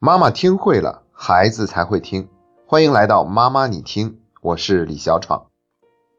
妈妈听会了，孩子才会听。欢迎来到妈妈你听，我是李小闯。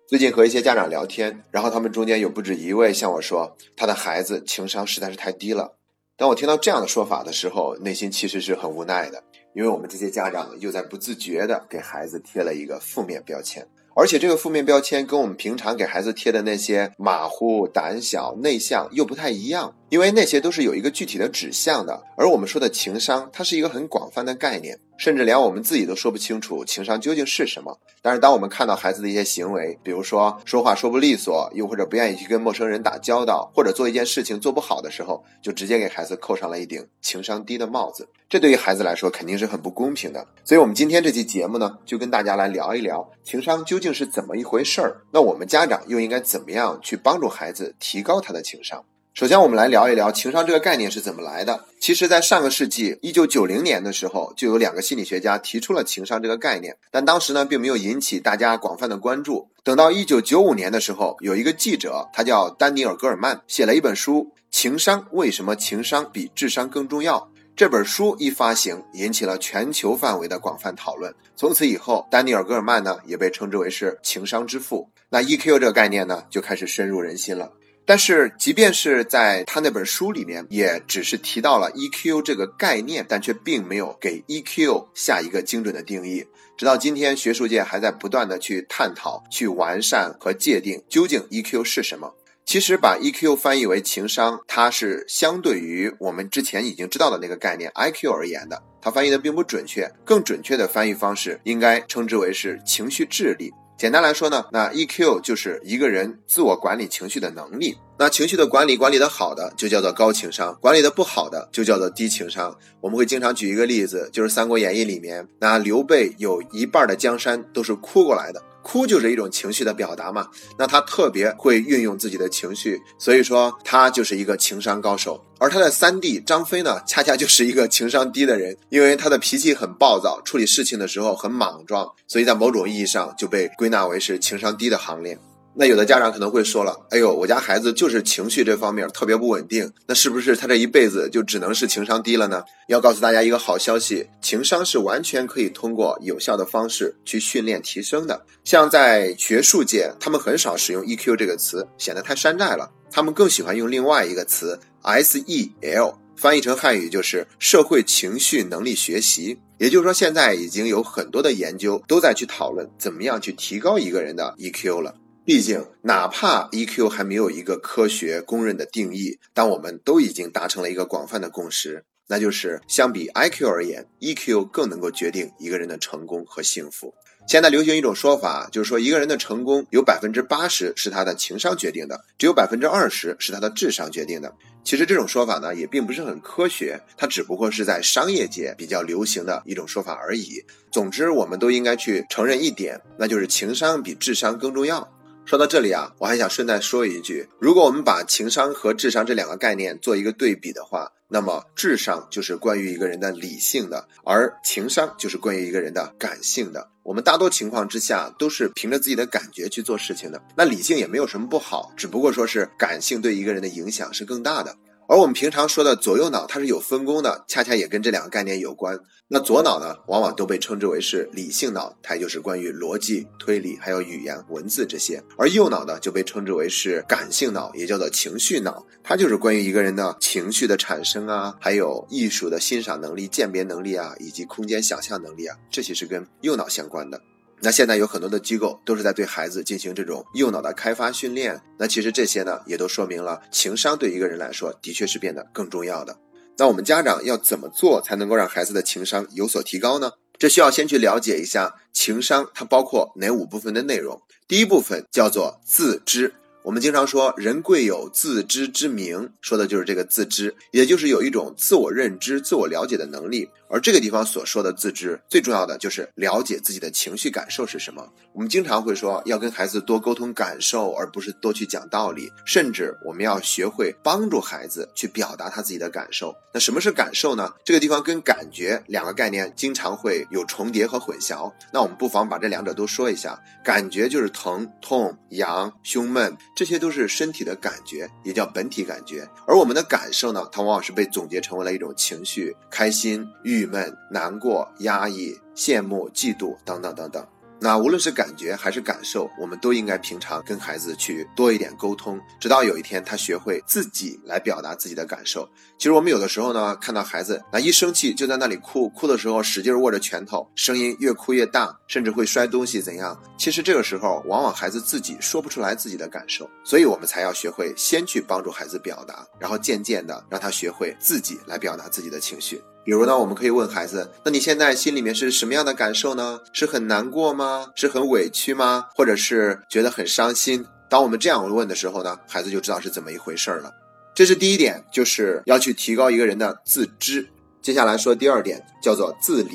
最近和一些家长聊天，然后他们中间有不止一位向我说，他的孩子情商实在是太低了。当我听到这样的说法的时候，内心其实是很无奈的，因为我们这些家长又在不自觉的给孩子贴了一个负面标签。而且这个负面标签跟我们平常给孩子贴的那些马虎、胆小、内向又不太一样，因为那些都是有一个具体的指向的，而我们说的情商，它是一个很广泛的概念。甚至连我们自己都说不清楚情商究竟是什么。但是，当我们看到孩子的一些行为，比如说说话说不利索，又或者不愿意去跟陌生人打交道，或者做一件事情做不好的时候，就直接给孩子扣上了一顶情商低的帽子。这对于孩子来说肯定是很不公平的。所以，我们今天这期节目呢，就跟大家来聊一聊情商究竟是怎么一回事儿。那我们家长又应该怎么样去帮助孩子提高他的情商？首先，我们来聊一聊情商这个概念是怎么来的。其实，在上个世纪一九九零年的时候，就有两个心理学家提出了情商这个概念，但当时呢，并没有引起大家广泛的关注。等到一九九五年的时候，有一个记者，他叫丹尼尔·戈尔曼，写了一本书《情商：为什么情商比智商更重要》。这本书一发行，引起了全球范围的广泛讨论。从此以后，丹尼尔·戈尔曼呢，也被称之为是情商之父。那 EQ 这个概念呢，就开始深入人心了。但是，即便是在他那本书里面，也只是提到了 EQ 这个概念，但却并没有给 EQ 下一个精准的定义。直到今天，学术界还在不断的去探讨、去完善和界定究竟 EQ 是什么。其实，把 EQ 翻译为情商，它是相对于我们之前已经知道的那个概念 IQ 而言的，它翻译的并不准确。更准确的翻译方式应该称之为是情绪智力。简单来说呢，那 EQ 就是一个人自我管理情绪的能力。那情绪的管理管理的好的就叫做高情商，管理的不好的就叫做低情商。我们会经常举一个例子，就是《三国演义》里面，那刘备有一半的江山都是哭过来的。哭就是一种情绪的表达嘛，那他特别会运用自己的情绪，所以说他就是一个情商高手。而他的三弟张飞呢，恰恰就是一个情商低的人，因为他的脾气很暴躁，处理事情的时候很莽撞，所以在某种意义上就被归纳为是情商低的行列。那有的家长可能会说了，哎呦，我家孩子就是情绪这方面特别不稳定，那是不是他这一辈子就只能是情商低了呢？要告诉大家一个好消息，情商是完全可以通过有效的方式去训练提升的。像在学术界，他们很少使用 EQ 这个词，显得太山寨了，他们更喜欢用另外一个词 SEL，翻译成汉语就是社会情绪能力学习。也就是说，现在已经有很多的研究都在去讨论怎么样去提高一个人的 EQ 了。毕竟，哪怕 EQ 还没有一个科学公认的定义，但我们都已经达成了一个广泛的共识，那就是相比 IQ 而言，EQ 更能够决定一个人的成功和幸福。现在流行一种说法，就是说一个人的成功有百分之八十是他的情商决定的，只有百分之二十是他的智商决定的。其实这种说法呢，也并不是很科学，它只不过是在商业界比较流行的一种说法而已。总之，我们都应该去承认一点，那就是情商比智商更重要。说到这里啊，我还想顺带说一句：如果我们把情商和智商这两个概念做一个对比的话，那么智商就是关于一个人的理性的，而情商就是关于一个人的感性的。我们大多情况之下都是凭着自己的感觉去做事情的，那理性也没有什么不好，只不过说是感性对一个人的影响是更大的。而我们平常说的左右脑，它是有分工的，恰恰也跟这两个概念有关。那左脑呢，往往都被称之为是理性脑，它就是关于逻辑、推理还有语言文字这些；而右脑呢，就被称之为是感性脑，也叫做情绪脑，它就是关于一个人的情绪的产生啊，还有艺术的欣赏能力、鉴别能力啊，以及空间想象能力啊，这些是跟右脑相关的。那现在有很多的机构都是在对孩子进行这种右脑的开发训练。那其实这些呢，也都说明了情商对一个人来说的确是变得更重要的。那我们家长要怎么做才能够让孩子的情商有所提高呢？这需要先去了解一下情商它包括哪五部分的内容。第一部分叫做自知。我们经常说人贵有自知之明，说的就是这个自知，也就是有一种自我认知、自我了解的能力。而这个地方所说的自知，最重要的就是了解自己的情绪感受是什么。我们经常会说要跟孩子多沟通感受，而不是多去讲道理。甚至我们要学会帮助孩子去表达他自己的感受。那什么是感受呢？这个地方跟感觉两个概念经常会有重叠和混淆。那我们不妨把这两者都说一下。感觉就是疼痛、痒、胸闷。这些都是身体的感觉，也叫本体感觉。而我们的感受呢，它往往是被总结成为了一种情绪：开心、郁闷、难过、压抑、羡慕、嫉妒等等等等。那无论是感觉还是感受，我们都应该平常跟孩子去多一点沟通，直到有一天他学会自己来表达自己的感受。其实我们有的时候呢，看到孩子那一生气就在那里哭，哭的时候使劲握着拳头，声音越哭越大，甚至会摔东西怎样？其实这个时候往往孩子自己说不出来自己的感受，所以我们才要学会先去帮助孩子表达，然后渐渐的让他学会自己来表达自己的情绪。比如呢，我们可以问孩子：“那你现在心里面是什么样的感受呢？是很难过吗？是很委屈吗？或者是觉得很伤心？”当我们这样问的时候呢，孩子就知道是怎么一回事了。这是第一点，就是要去提高一个人的自知。接下来说第二点，叫做自理。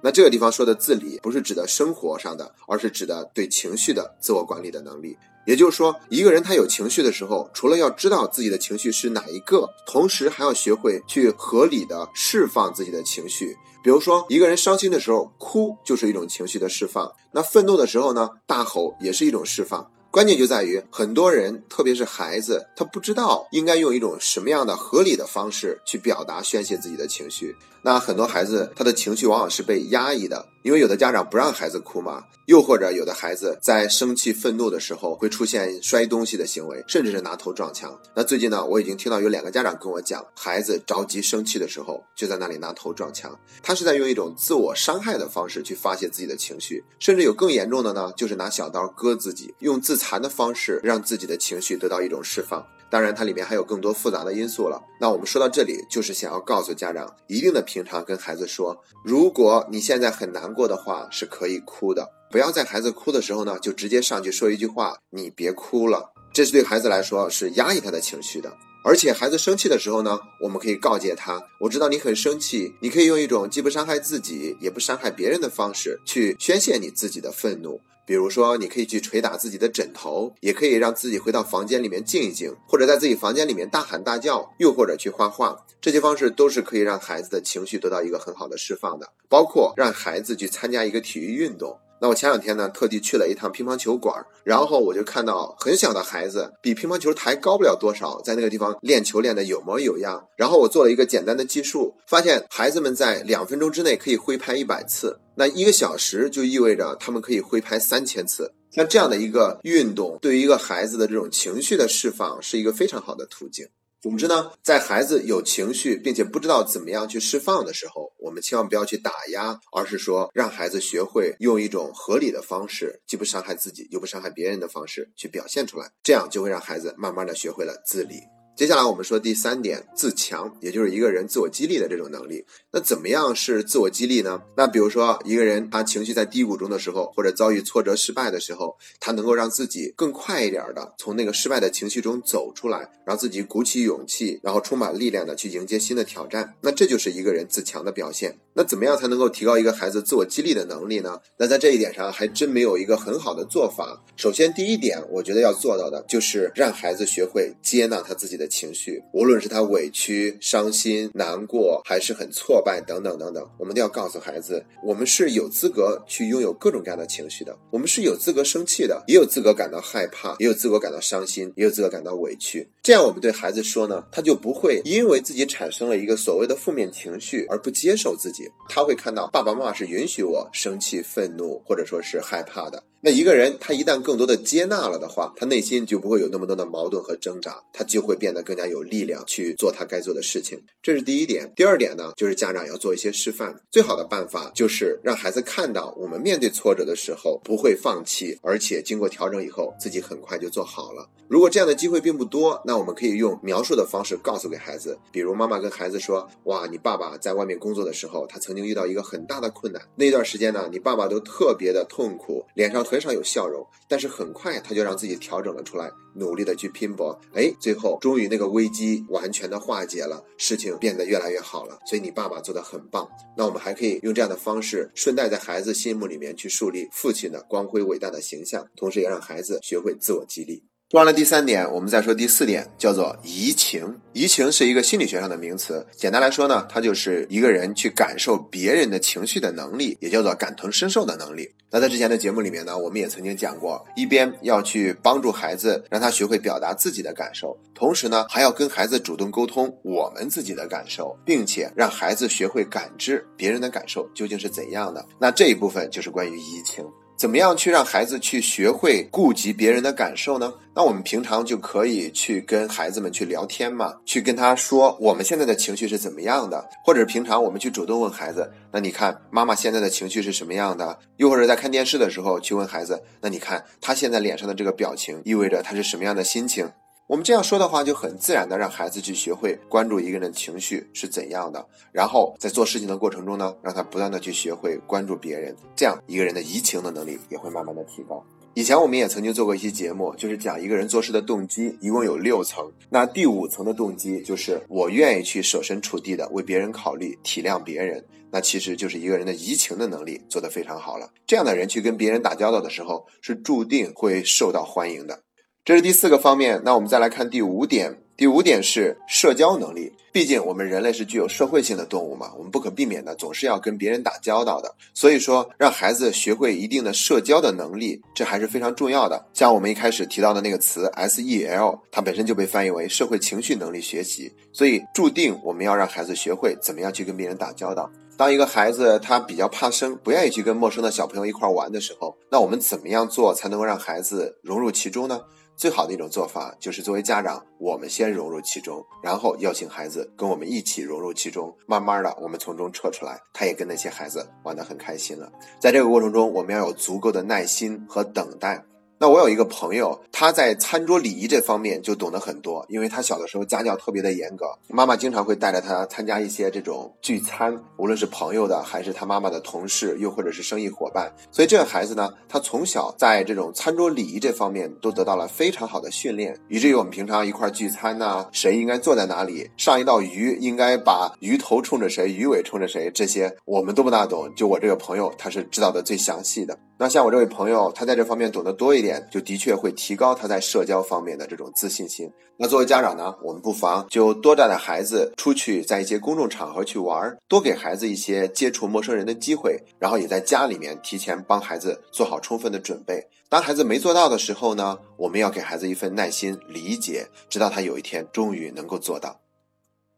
那这个地方说的自理，不是指的生活上的，而是指的对情绪的自我管理的能力。也就是说，一个人他有情绪的时候，除了要知道自己的情绪是哪一个，同时还要学会去合理的释放自己的情绪。比如说，一个人伤心的时候哭就是一种情绪的释放，那愤怒的时候呢，大吼也是一种释放。关键就在于很多人，特别是孩子，他不知道应该用一种什么样的合理的方式去表达宣泄自己的情绪。那很多孩子他的情绪往往是被压抑的，因为有的家长不让孩子哭嘛，又或者有的孩子在生气愤怒的时候会出现摔东西的行为，甚至是拿头撞墙。那最近呢，我已经听到有两个家长跟我讲，孩子着急生气的时候就在那里拿头撞墙，他是在用一种自我伤害的方式去发泄自己的情绪，甚至有更严重的呢，就是拿小刀割自己，用自残的方式让自己的情绪得到一种释放。当然，它里面还有更多复杂的因素了。那我们说到这里，就是想要告诉家长，一定的平常跟孩子说，如果你现在很难过的话，是可以哭的。不要在孩子哭的时候呢，就直接上去说一句话：“你别哭了。”这是对孩子来说是压抑他的情绪的。而且孩子生气的时候呢，我们可以告诫他：“我知道你很生气，你可以用一种既不伤害自己也不伤害别人的方式去宣泄你自己的愤怒。”比如说，你可以去捶打自己的枕头，也可以让自己回到房间里面静一静，或者在自己房间里面大喊大叫，又或者去画画。这些方式都是可以让孩子的情绪得到一个很好的释放的。包括让孩子去参加一个体育运动。那我前两天呢，特地去了一趟乒乓球馆，然后我就看到很小的孩子，比乒乓球台高不了多少，在那个地方练球练得有模有样。然后我做了一个简单的计数，发现孩子们在两分钟之内可以挥拍一百次，那一个小时就意味着他们可以挥拍三千次。像这样的一个运动，对于一个孩子的这种情绪的释放，是一个非常好的途径。总之呢，在孩子有情绪并且不知道怎么样去释放的时候，我们千万不要去打压，而是说让孩子学会用一种合理的方式，既不伤害自己又不伤害别人的方式去表现出来，这样就会让孩子慢慢的学会了自理。接下来我们说第三点，自强，也就是一个人自我激励的这种能力。那怎么样是自我激励呢？那比如说一个人他情绪在低谷中的时候，或者遭遇挫折失败的时候，他能够让自己更快一点的从那个失败的情绪中走出来，让自己鼓起勇气，然后充满力量的去迎接新的挑战。那这就是一个人自强的表现。那怎么样才能够提高一个孩子自我激励的能力呢？那在这一点上还真没有一个很好的做法。首先第一点，我觉得要做到的就是让孩子学会接纳他自己的。情绪，无论是他委屈、伤心、难过，还是很挫败等等等等，我们都要告诉孩子，我们是有资格去拥有各种各样的情绪的。我们是有资格生气的，也有资格感到害怕，也有资格感到伤心，也有资格感到委屈。这样我们对孩子说呢，他就不会因为自己产生了一个所谓的负面情绪而不接受自己。他会看到爸爸妈妈是允许我生气、愤怒，或者说是害怕的。那一个人，他一旦更多的接纳了的话，他内心就不会有那么多的矛盾和挣扎，他就会变更加有力量去做他该做的事情。这是第一点。第二点呢，就是家长要做一些示范。最好的办法就是让孩子看到，我们面对挫折的时候不会放弃，而且经过调整以后，自己很快就做好了。如果这样的机会并不多，那我们可以用描述的方式告诉给孩子。比如妈妈跟孩子说：“哇，你爸爸在外面工作的时候，他曾经遇到一个很大的困难。那段时间呢，你爸爸都特别的痛苦，脸上很少有笑容，但是很快他就让自己调整了出来，努力的去拼搏，哎，最后终于那个危机完全的化解了，事情变得越来越好了。所以你爸爸做的很棒。那我们还可以用这样的方式，顺带在孩子心目里面去树立父亲的光辉伟大的形象，同时也让孩子学会自我激励。说完了第三点，我们再说第四点，叫做移情。移情是一个心理学上的名词，简单来说呢，它就是一个人去感受别人的情绪的能力，也叫做感同身受的能力。那在之前的节目里面呢，我们也曾经讲过，一边要去帮助孩子，让他学会表达自己的感受，同时呢，还要跟孩子主动沟通我们自己的感受，并且让孩子学会感知别人的感受究竟是怎样的。那这一部分就是关于移情。怎么样去让孩子去学会顾及别人的感受呢？那我们平常就可以去跟孩子们去聊天嘛，去跟他说我们现在的情绪是怎么样的，或者平常我们去主动问孩子，那你看妈妈现在的情绪是什么样的？又或者在看电视的时候去问孩子，那你看他现在脸上的这个表情意味着他是什么样的心情？我们这样说的话，就很自然的让孩子去学会关注一个人的情绪是怎样的，然后在做事情的过程中呢，让他不断的去学会关注别人，这样一个人的移情的能力也会慢慢的提高。以前我们也曾经做过一期节目，就是讲一个人做事的动机，一共有六层。那第五层的动机就是我愿意去设身处地的为别人考虑，体谅别人。那其实就是一个人的移情的能力做得非常好了。这样的人去跟别人打交道的时候，是注定会受到欢迎的。这是第四个方面，那我们再来看第五点。第五点是社交能力。毕竟我们人类是具有社会性的动物嘛，我们不可避免的总是要跟别人打交道的。所以说，让孩子学会一定的社交的能力，这还是非常重要的。像我们一开始提到的那个词 S E L，它本身就被翻译为社会情绪能力学习。所以，注定我们要让孩子学会怎么样去跟别人打交道。当一个孩子他比较怕生，不愿意去跟陌生的小朋友一块玩的时候，那我们怎么样做才能够让孩子融入其中呢？最好的一种做法就是作为家长，我们先融入其中，然后邀请孩子跟我们一起融入其中。慢慢的，我们从中撤出来，他也跟那些孩子玩得很开心了。在这个过程中，我们要有足够的耐心和等待。那我有一个朋友，他在餐桌礼仪这方面就懂得很多，因为他小的时候家教特别的严格，妈妈经常会带着他参加一些这种聚餐，无论是朋友的，还是他妈妈的同事，又或者是生意伙伴。所以这个孩子呢，他从小在这种餐桌礼仪这方面都得到了非常好的训练，以至于我们平常一块聚餐呢，谁应该坐在哪里，上一道鱼应该把鱼头冲着谁，鱼尾冲着谁，这些我们都不大懂，就我这个朋友他是知道的最详细的。那像我这位朋友，他在这方面懂得多一点点，就的确会提高他在社交方面的这种自信心。那作为家长呢，我们不妨就多带带孩子出去，在一些公众场合去玩，多给孩子一些接触陌生人的机会，然后也在家里面提前帮孩子做好充分的准备。当孩子没做到的时候呢，我们要给孩子一份耐心、理解，直到他有一天终于能够做到。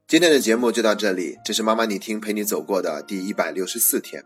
今天的节目就到这里，这是妈妈你听陪你走过的第一百六十四天。